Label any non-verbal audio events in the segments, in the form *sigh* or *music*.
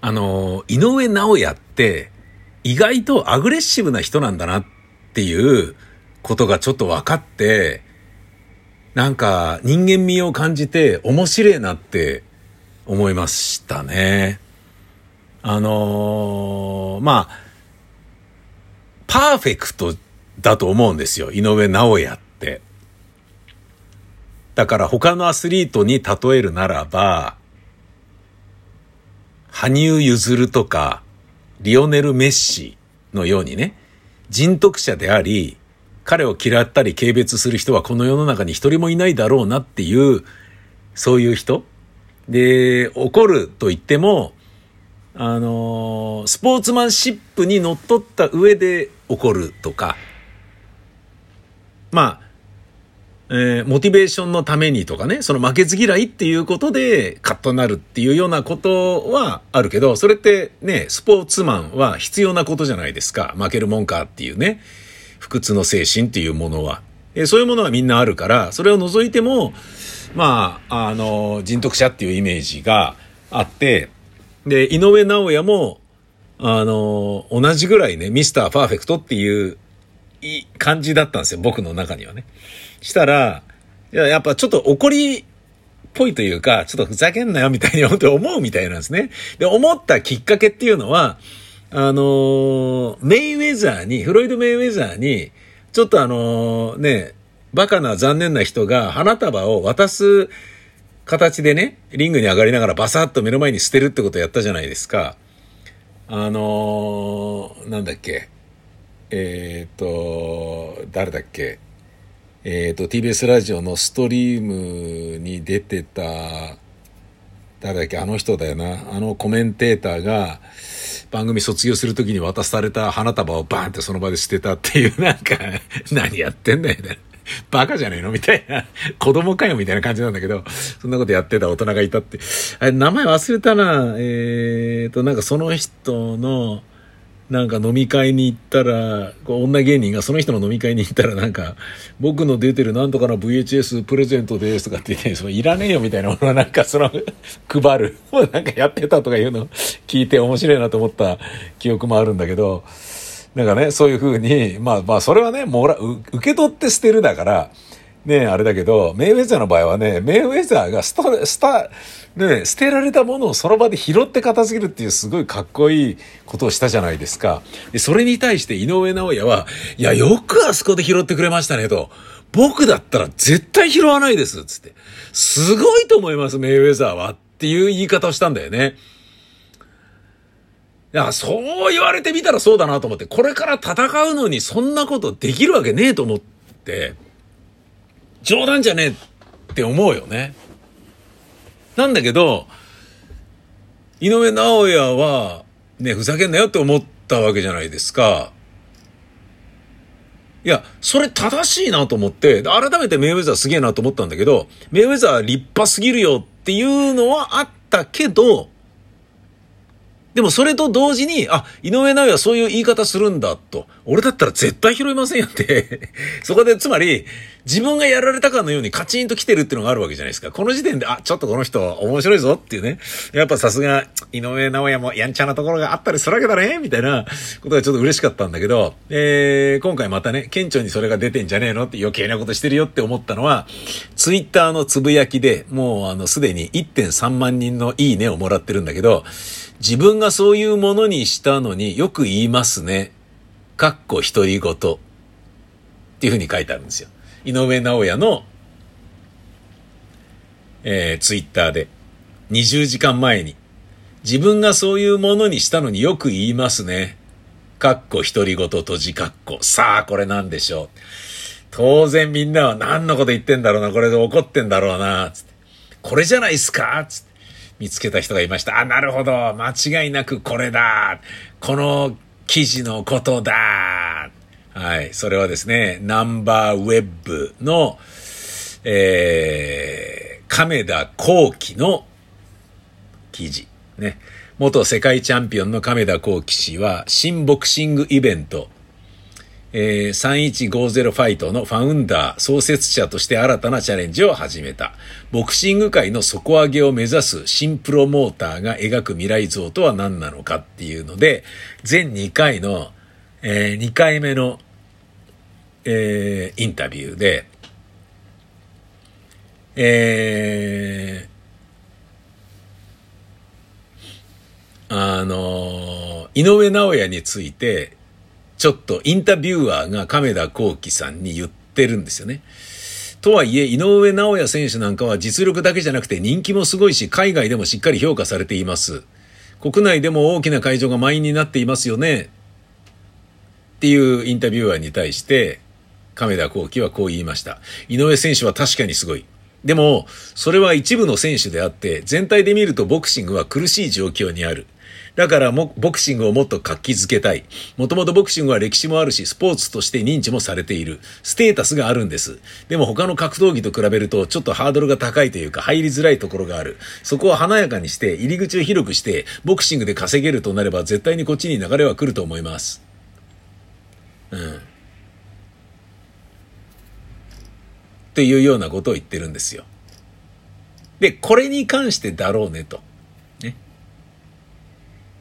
あの、井上直也って意外とアグレッシブな人なんだなっていうことがちょっと分かって、なんか人間味を感じて面白いなって思いましたね。あのー、まあ、パーフェクトだと思うんですよ。井上直也って。だから他のアスリートに例えるならば、羽生結弦とか、リオネル・メッシのようにね、人徳者であり、彼を嫌ったり軽蔑する人はこの世の中に一人もいないだろうなっていう、そういう人。で、怒ると言っても、あのスポーツマンシップにのっとった上で怒るとか、まあ、えー、モチベーションのためにとかね、その負けず嫌いっていうことでカッとなるっていうようなことはあるけど、それってね、スポーツマンは必要なことじゃないですか。負けるもんかっていうね、不屈の精神っていうものは。えー、そういうものはみんなあるから、それを除いても、まあ、あの、人徳者っていうイメージがあって、で、井上直也も、あの、同じぐらいね、ミスターパーフェクトっていう感じだったんですよ、僕の中にはね。したら、いや、やっぱちょっと怒りっぽいというか、ちょっとふざけんなよみたいに思うみたいなんですね。で、思ったきっかけっていうのは、あの、メイウェザーに、フロイド・メイウェザーに、ちょっとあの、ね、バカな残念な人が花束を渡す形でね、リングに上がりながらバサッと目の前に捨てるってことをやったじゃないですか。あのー、なんだっけ。えっ、と、誰だっけ。えっ、ー、と、TBS ラジオのストリームに出てた、誰だっけ、あの人だよな。あのコメンテーターが、番組卒業するときに渡された花束をバーンってその場で捨てたっていう、なんか、何やってんだよね。バカじゃねえの？みたいな。子供かよみたいな感じなんだけど、そんなことやってた大人がいたって。あれ、名前忘れたな。えーと、なんかその人の、なんか飲み会に行ったら、女芸人がその人の飲み会に行ったらなんか、僕の出てるなんとかの VHS プレゼントですとかって言って、そいらねえよみたいなものをなんかその、配る。も *laughs* うなんかやってたとかいうのを聞いて面白いなと思った記憶もあるんだけど、なんかね、そういうふうに、まあまあそれはね、もら、受け取って捨てるだから、ね、あれだけど、メイウェザーの場合はね、メイウェザーがスタ、スタ、ね、捨てられたものをその場で拾って片付けるっていうすごいかっこいいことをしたじゃないですか。で、それに対して井上直也は、いや、よくあそこで拾ってくれましたね、と。僕だったら絶対拾わないです、つって。すごいと思います、メイウェザーは。っていう言い方をしたんだよね。いや、そう言われてみたらそうだなと思って、これから戦うのにそんなことできるわけねえと思って、冗談じゃねえって思うよね。なんだけど、井上直也は、ね、ふざけんなよって思ったわけじゃないですか。いや、それ正しいなと思って、改めてメイウェザーすげえなと思ったんだけど、メイウェザー立派すぎるよっていうのはあったけど、でもそれと同時に、あ、井上直也はそういう言い方するんだと。俺だったら絶対拾いませんよって *laughs* そこでつまり、自分がやられたかのようにカチンと来てるっていうのがあるわけじゃないですか。この時点で、あ、ちょっとこの人面白いぞっていうね。やっぱさすが、井上直也もやんちゃなところがあったりするわけだね、みたいなことがちょっと嬉しかったんだけど、えー、今回またね、顕著にそれが出てんじゃねえのって余計なことしてるよって思ったのは、ツイッターのつぶやきで、もうあの、すでに1.3万人のいいねをもらってるんだけど、自分がそういうものにしたのによく言いますね。かっこ独り言。っていうふうに書いてあるんですよ。井上直也の、えー、ツイッターで、20時間前に、自分がそういうものにしたのによく言いますね。かっこ独り言閉じかっこ。さあ、これなんでしょう。当然みんなは何のこと言ってんだろうな、これで怒ってんだろうな、つって。これじゃないっすかつって。見つけた人がいました。あ、なるほど。間違いなくこれだ。この記事のことだ。はい。それはですね、ナンバーウェブの、えー、亀田光輝の記事。ね。元世界チャンピオンの亀田光輝氏は、新ボクシングイベント、えー、3150ファイトのファウンダー、創設者として新たなチャレンジを始めた。ボクシング界の底上げを目指す新プロモーターが描く未来像とは何なのかっていうので、全2回の、えー、2回目の、えー、インタビューで、えー、あの、井上直也について、ちょっとインタビュアーが亀田光輝さんに言ってるんですよね。とはいえ、井上直也選手なんかは実力だけじゃなくて人気もすごいし、海外でもしっかり評価されています。国内でも大きな会場が満員になっていますよね。っていうインタビュアーに対して、亀田光輝はこう言いました。井上選手は確かにすごい。でも、それは一部の選手であって、全体で見るとボクシングは苦しい状況にある。だから、ボクシングをもっと活気づけたい。もともとボクシングは歴史もあるし、スポーツとして認知もされている。ステータスがあるんです。でも他の格闘技と比べると、ちょっとハードルが高いというか、入りづらいところがある。そこは華やかにして、入り口を広くして、ボクシングで稼げるとなれば、絶対にこっちに流れは来ると思います。うん。っていうようなことを言ってるんですよ。で、これに関してだろうねと。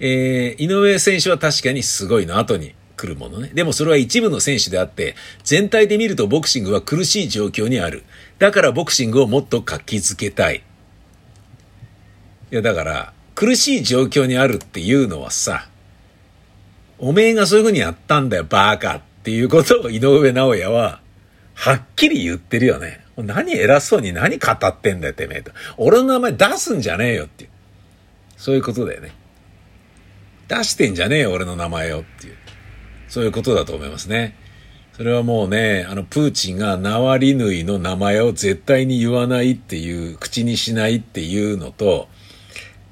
えー、井上選手は確かにすごいの後に来るものね。でもそれは一部の選手であって、全体で見るとボクシングは苦しい状況にある。だからボクシングをもっと活気づけたい。いや、だから、苦しい状況にあるっていうのはさ、おめえがそういう風にやったんだよ、バーカっていうことを井上直也は、はっきり言ってるよね。何偉そうに何語ってんだよ、てめえと。俺の名前出すんじゃねえよっていう。そういうことだよね。出してんじゃねえよ、俺の名前をっていう。そういうことだと思いますね。それはもうね、あの、プーチンがナワリヌイの名前を絶対に言わないっていう、口にしないっていうのと、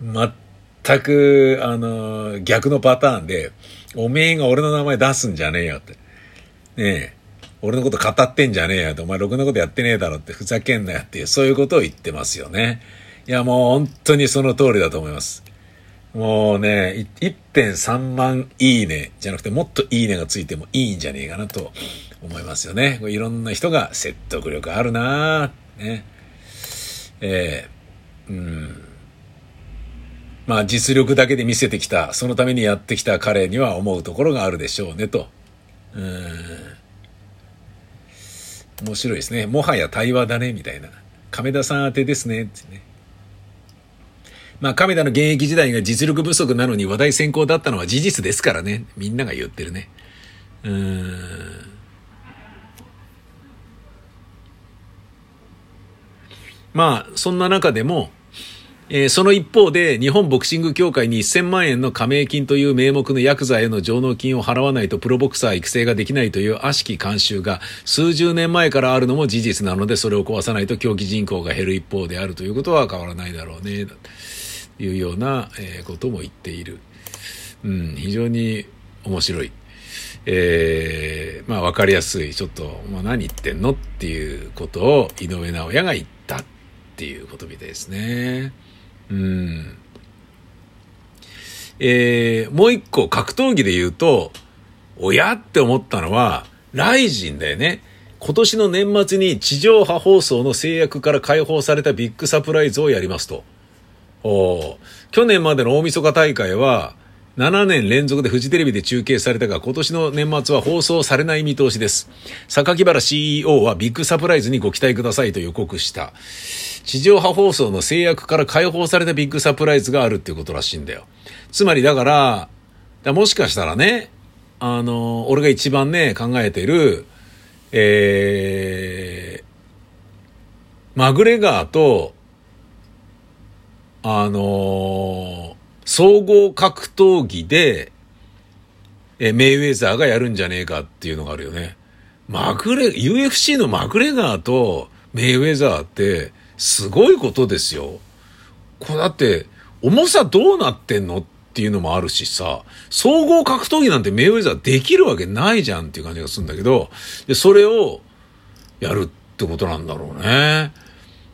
全く、あの、逆のパターンで、おめえが俺の名前出すんじゃねえよって。ねえ、俺のこと語ってんじゃねえよって、お前ろくなことやってねえだろって、ふざけんなよっていう、そういうことを言ってますよね。いや、もう本当にその通りだと思います。もうね、1.3万いいねじゃなくてもっといいねがついてもいいんじゃねえかなと思いますよね。いろんな人が説得力あるなね。えー、うん。まあ実力だけで見せてきた、そのためにやってきた彼には思うところがあるでしょうねと。うん。面白いですね。もはや対話だね、みたいな。亀田さん宛てですね、ってね。まあ、亀田の現役時代が実力不足なのに話題先行だったのは事実ですからね。みんなが言ってるね。うーん。まあ、そんな中でも、えー、その一方で、日本ボクシング協会に1000万円の加盟金という名目のヤクザへの上納金を払わないとプロボクサー育成ができないという悪しき慣習が数十年前からあるのも事実なので、それを壊さないと競技人口が減る一方であるということは変わらないだろうね。いうような、ことも言っている。うん、非常に面白い。えー、まあ分かりやすい、ちょっと、まあ、何言ってんのっていうことを井上直也が言ったっていうことみたいですね。うん。えー、もう一個格闘技で言うと、親って思ったのは、ライジンだよね。今年の年末に地上波放送の制約から解放されたビッグサプライズをやりますと。お去年までの大晦日大会は、7年連続でフジテレビで中継されたが、今年の年末は放送されない見通しです。榊原 CEO はビッグサプライズにご期待くださいと予告した。地上波放送の制約から解放されたビッグサプライズがあるっていうことらしいんだよ。つまりだから、だもしかしたらね、あの、俺が一番ね、考えてる、えー、マグレガーとあのー、総合格闘技で、え、メイウェザーがやるんじゃねえかっていうのがあるよね。マグレ、UFC のマグレガーとメイウェザーってすごいことですよ。これだって、重さどうなってんのっていうのもあるしさ、総合格闘技なんてメイウェザーできるわけないじゃんっていう感じがするんだけど、で、それをやるってことなんだろうね。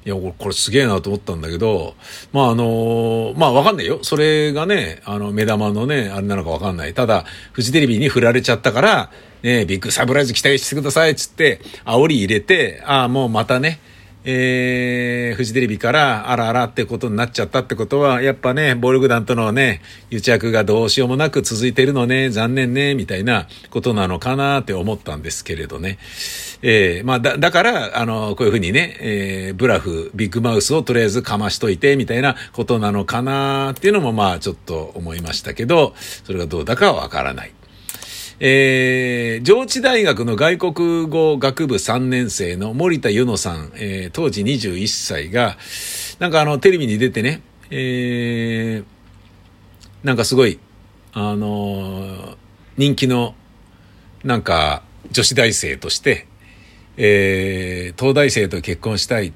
いや、これすげえなと思ったんだけど、まああの、まあわかんないよ。それがね、あの、目玉のね、あれなのかわかんない。ただ、フジテレビに振られちゃったから、ね、ビッグサプライズ期待してくださいっつって、煽り入れて、ああ、もうまたね、えー、フジテレビからあらあらってことになっちゃったってことは、やっぱね、暴力団とのね、癒着がどうしようもなく続いてるのね、残念ね、みたいなことなのかなって思ったんですけれどね。えー、まあ、だ、だから、あの、こういうふうにね、えー、ブラフ、ビッグマウスをとりあえずかましといて、みたいなことなのかなっていうのも、まあ、ちょっと思いましたけど、それがどうだかはわからない。えー、上智大学の外国語学部3年生の森田由乃さん、えー、当時21歳が、なんかあの、テレビに出てね、えー、なんかすごい、あのー、人気の、なんか、女子大生として、えー、東大生と結婚したいっ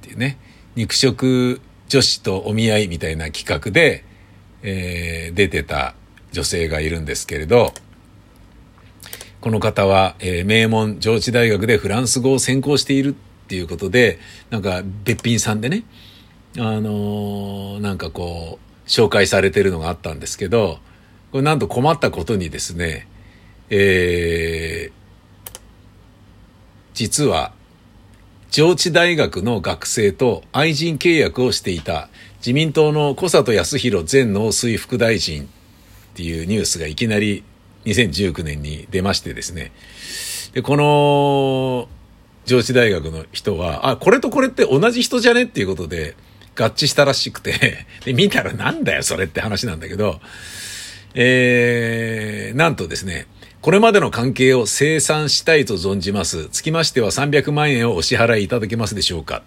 ていうね、肉食女子とお見合いみたいな企画で、えー、出てた女性がいるんですけれど、この方は、えー、名門上智大学でフランス語を専攻しているっていうことで、なんか別品さんでね、あのー、なんかこう、紹介されてるのがあったんですけど、これなんと困ったことにですね、えー、実は、上智大学の学生と愛人契約をしていた自民党の小里康弘前農水副大臣っていうニュースがいきなり2019年に出ましてですね。で、この、上智大学の人は、あ、これとこれって同じ人じゃねっていうことで合致したらしくて、*laughs* で、見たらなんだよそれって話なんだけど、えー、なんとですね、これまでの関係を清算したいと存じます。つきましては300万円をお支払いいただけますでしょうか。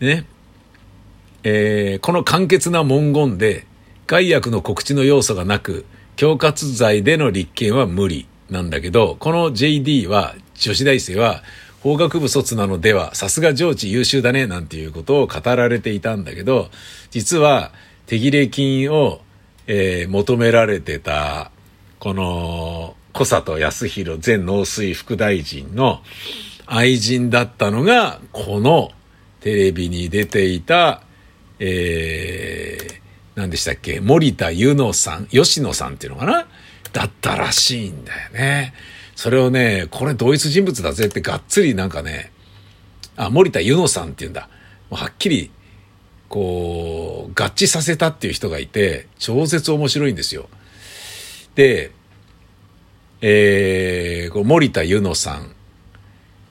ね。えー、この簡潔な文言で、害悪の告知の要素がなく、恐喝罪での立件は無理なんだけど、この JD は、女子大生は、法学部卒なのでは、さすが上智優秀だね、なんていうことを語られていたんだけど、実は、手切れ金を、えー、求められてた、この、小里康弘前農水副大臣の愛人だったのが、このテレビに出ていた、えー、何でしたっけ？森田ゆのさん、吉野さんっていうのかな？だったらしいんだよね。それをね、これ同一人物だぜってがっつりなんかね、あ、森田ゆのさんっていうんだ。はっきり、こう、合致させたっていう人がいて、超絶面白いんですよ。で、えー、森田ゆのさん。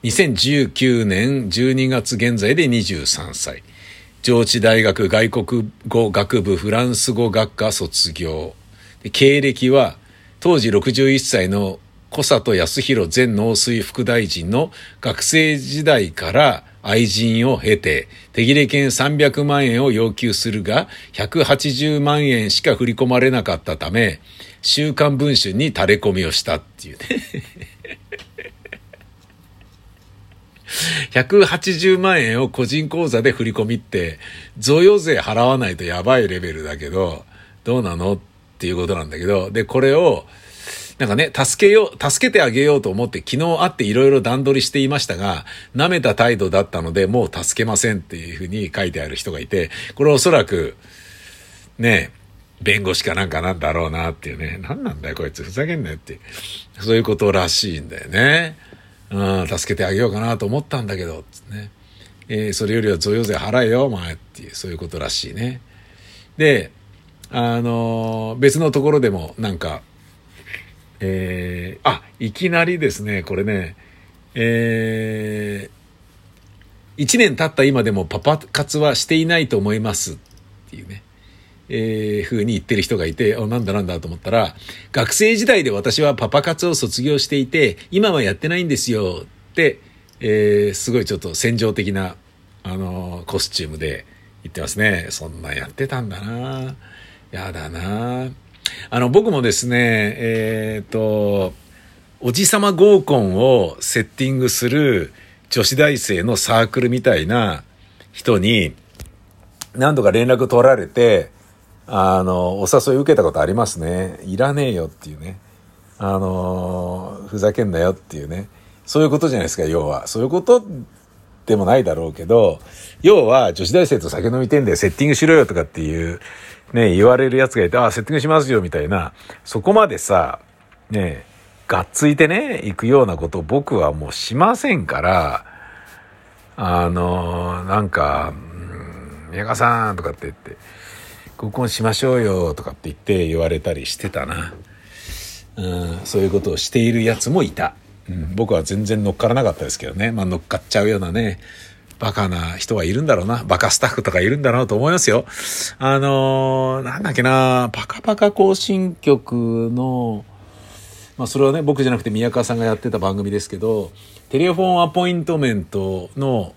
2019年12月現在で23歳。上智大学外国語学部フランス語学科卒業。経歴は当時61歳の小里康弘前農水副大臣の学生時代から愛人を経て、手切れ金300万円を要求するが、180万円しか振り込まれなかったため、週刊文春に垂れ込みをしたっていうね *laughs* 180万円を個人口座で振り込みって、贈与税払わないとやばいレベルだけど、どうなのっていうことなんだけど、で、これを、なんかね、助けよう、助けてあげようと思って昨日会っていろいろ段取りしていましたが、舐めた態度だったので、もう助けませんっていうふうに書いてある人がいて、これおそらく、ね、弁護士かなんかなんだろうなっていうね、何なんだよこいつ、ふざけんなよって。そういうことらしいんだよね。うん、助けてあげようかなと思ったんだけど、ね。えー、それよりは贈与税払えよ、お前っていう、そういうことらしいね。で、あのー、別のところでもなんか、えー、あ、いきなりですね、これね、えー、1年経った今でもパパ活はしていないと思いますっていうね。えー、風に言ってる人がいて、あ、なんだなんだと思ったら、学生時代で私はパパ活を卒業していて、今はやってないんですよって、えー、すごいちょっと戦場的な、あのー、コスチュームで言ってますね。そんなやってたんだなやだなあの、僕もですね、えっ、と、おじさま合コンをセッティングする女子大生のサークルみたいな人に何度か連絡取られて、あの、お誘い受けたことありますね。いらねえよっていうね。あの、ふざけんなよっていうね。そういうことじゃないですか、要は。そういうことでもないだろうけど、要は女子大生と酒飲みてんでセッティングしろよとかっていう、ね、言われるやつがいて、ああ、セッティングしますよみたいな、そこまでさ、ね、がっついてね、行くようなこと僕はもうしませんから、あの、なんか、宮川さんとかって言って、合コンしましょうよとかって言って言われたりしてたな。うん、そういうことをしているやつもいた。うん、僕は全然乗っからなかったですけどね。まあ乗っかっちゃうようなね、バカな人はいるんだろうな。バカスタッフとかいるんだろうと思いますよ。あのー、なんだっけな、パカパカ行進曲の、まあそれはね、僕じゃなくて宮川さんがやってた番組ですけど、テレフォンアポイントメントの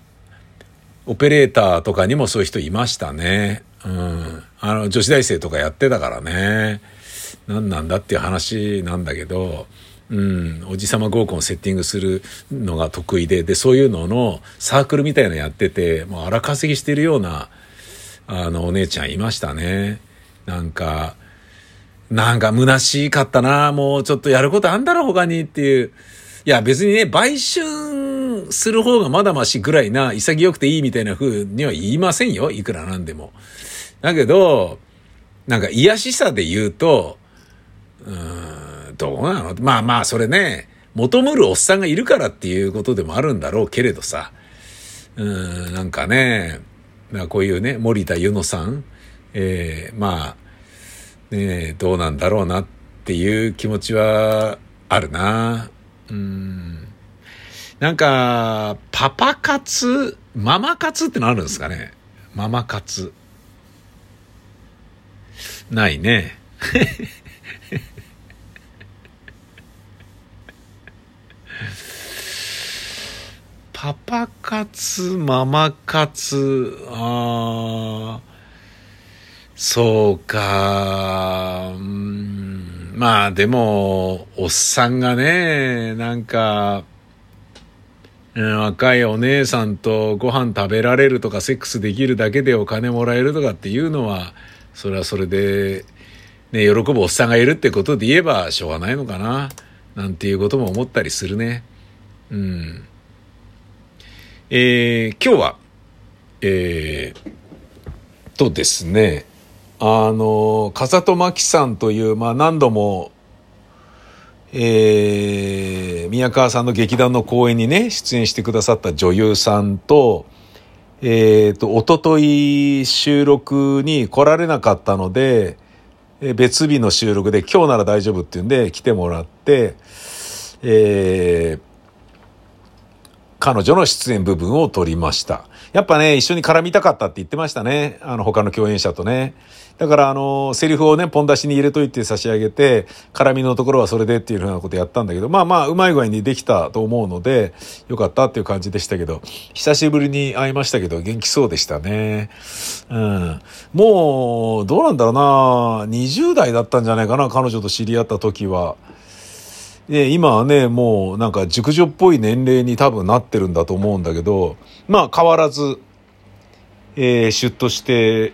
オペレーターとかにもそういう人いましたね。うん。あの、女子大生とかやってたからね。何なんだっていう話なんだけど、うん、おじさま合コンセッティングするのが得意で、で、そういうののサークルみたいなのやってて、もう荒稼ぎしてるような、あの、お姉ちゃんいましたね。なんか、なんか虚しかったな、もうちょっとやることあんだろ、他にっていう。いや、別にね、売春する方がまだましぐらいな、潔くていいみたいな風には言いませんよ、いくらなんでも。だけど、なんか癒しさで言うと、うん、どうなの？まあまあ、それね、求むるおっさんがいるからっていうことでもあるんだろうけれどさ、うん、なんかね、こういうね、森田ゆのさん、えー、まあ、ねどうなんだろうなっていう気持ちはあるな。うん。なんか、パパ活、ママ活ってのあるんですかね。ママ活。ないね。*laughs* パパ活、ママ活、ああ、そうか、うん、まあでも、おっさんがね、なんか、若いお姉さんとご飯食べられるとかセックスできるだけでお金もらえるとかっていうのはそれはそれで、ね、喜ぶおっさんがいるってことで言えばしょうがないのかななんていうことも思ったりするね。うん。えー、今日は、えー、とですね、あの、風戸真紀さんという、まあ何度も、えー、宮川さんの劇団の公演にね、出演してくださった女優さんと、えっ、ー、と、おととい収録に来られなかったので、別日の収録で今日なら大丈夫っていうんで来てもらって、えー、彼女の出演部分を撮りました。やっぱね、一緒に絡みたかったって言ってましたね。あの、他の共演者とね。だから、あの、セリフをね、ポン出しに入れといて差し上げて、絡みのところはそれでっていうふうなことやったんだけど、まあまあ、うまい具合にできたと思うので、よかったっていう感じでしたけど、久しぶりに会いましたけど、元気そうでしたね。うん。もう、どうなんだろうな20代だったんじゃないかな、彼女と知り合った時は。で、今はね、もうなんか熟女っぽい年齢に多分なってるんだと思うんだけど、まあ変わらず、えー、シュッとして、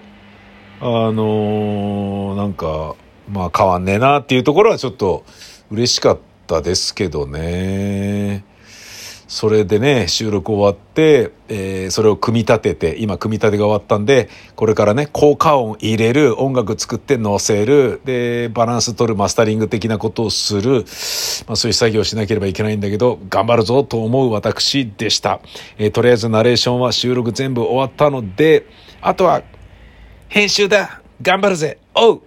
あのー、なんか、まあ変わんねえなっていうところはちょっと嬉しかったですけどね。それでね、収録終わって、えー、それを組み立てて、今組み立てが終わったんで、これからね、効果音入れる、音楽作って載せる、で、バランス取る、マスタリング的なことをする、まあそういう作業をしなければいけないんだけど、頑張るぞと思う私でした。えー、とりあえずナレーションは収録全部終わったので、あとは、編集だ。頑張るぜ。おう。